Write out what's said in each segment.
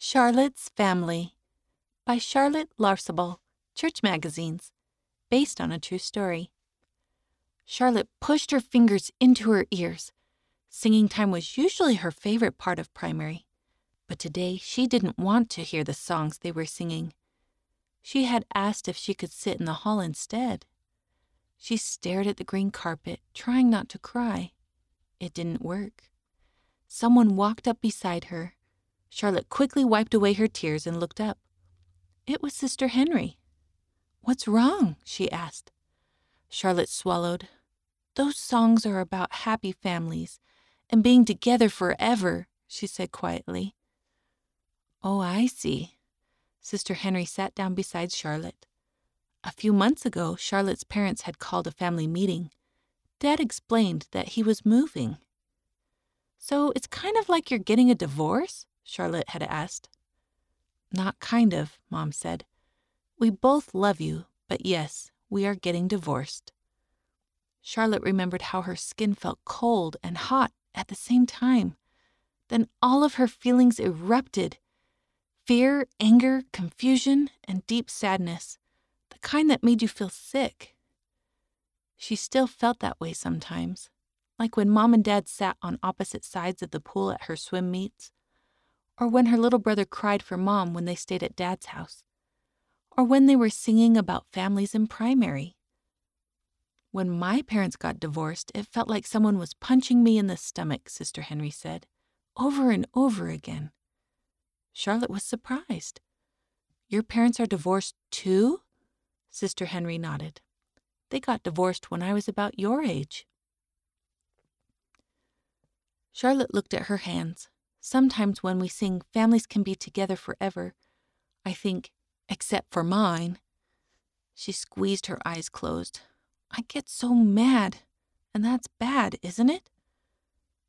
Charlotte's Family by Charlotte Larsable, Church Magazines, based on a true story. Charlotte pushed her fingers into her ears. Singing time was usually her favorite part of primary, but today she didn't want to hear the songs they were singing. She had asked if she could sit in the hall instead. She stared at the green carpet, trying not to cry. It didn't work. Someone walked up beside her. Charlotte quickly wiped away her tears and looked up. It was Sister Henry. What's wrong? she asked. Charlotte swallowed. Those songs are about happy families and being together forever, she said quietly. Oh, I see. Sister Henry sat down beside Charlotte. A few months ago, Charlotte's parents had called a family meeting. Dad explained that he was moving. So it's kind of like you're getting a divorce? Charlotte had asked. Not kind of, Mom said. We both love you, but yes, we are getting divorced. Charlotte remembered how her skin felt cold and hot at the same time. Then all of her feelings erupted fear, anger, confusion, and deep sadness, the kind that made you feel sick. She still felt that way sometimes, like when mom and dad sat on opposite sides of the pool at her swim meets, or when her little brother cried for mom when they stayed at dad's house, or when they were singing about families in primary. When my parents got divorced, it felt like someone was punching me in the stomach, Sister Henry said, over and over again. Charlotte was surprised. Your parents are divorced too? Sister Henry nodded. They got divorced when I was about your age. Charlotte looked at her hands. Sometimes when we sing Families Can Be Together Forever, I think, except for mine. She squeezed her eyes closed. I get so mad, and that's bad, isn't it?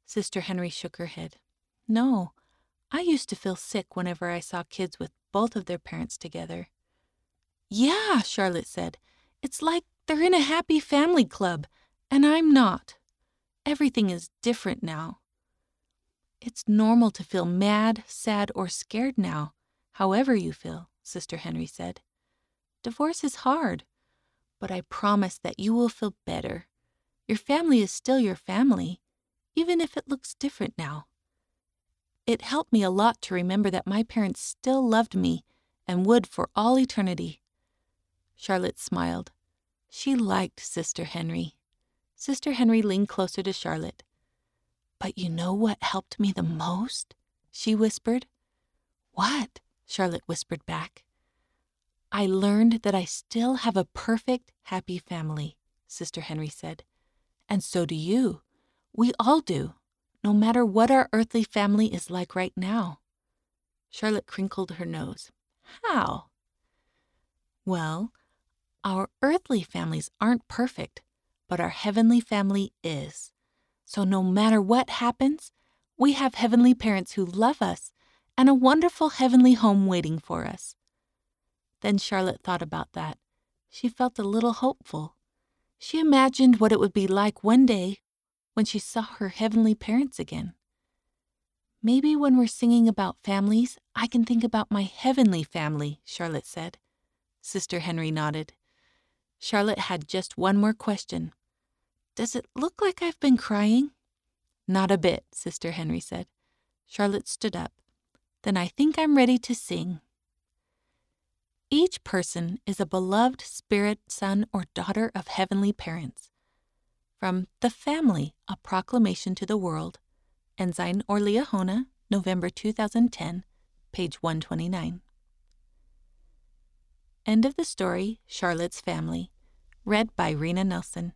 Sister Henry shook her head. No, I used to feel sick whenever I saw kids with both of their parents together. Yeah, Charlotte said. It's like they're in a happy family club, and I'm not. Everything is different now. It's normal to feel mad, sad, or scared now, however you feel, Sister Henry said. Divorce is hard, but I promise that you will feel better. Your family is still your family, even if it looks different now. It helped me a lot to remember that my parents still loved me and would for all eternity. Charlotte smiled. She liked Sister Henry. Sister Henry leaned closer to Charlotte. But you know what helped me the most? She whispered. What? Charlotte whispered back. I learned that I still have a perfect, happy family, Sister Henry said. And so do you. We all do, no matter what our earthly family is like right now. Charlotte crinkled her nose. How? Well, our earthly families aren't perfect, but our heavenly family is. So no matter what happens, we have heavenly parents who love us and a wonderful heavenly home waiting for us. Then Charlotte thought about that. She felt a little hopeful. She imagined what it would be like one day when she saw her heavenly parents again. Maybe when we're singing about families, I can think about my heavenly family, Charlotte said. Sister Henry nodded. Charlotte had just one more question. Does it look like I've been crying? Not a bit, Sister Henry said. Charlotte stood up. Then I think I'm ready to sing. Each person is a beloved spirit son or daughter of heavenly parents. From The Family, A Proclamation to the World, Ensign or Liahona, November 2010, page 129. End of the story Charlotte's Family, read by Rena Nelson.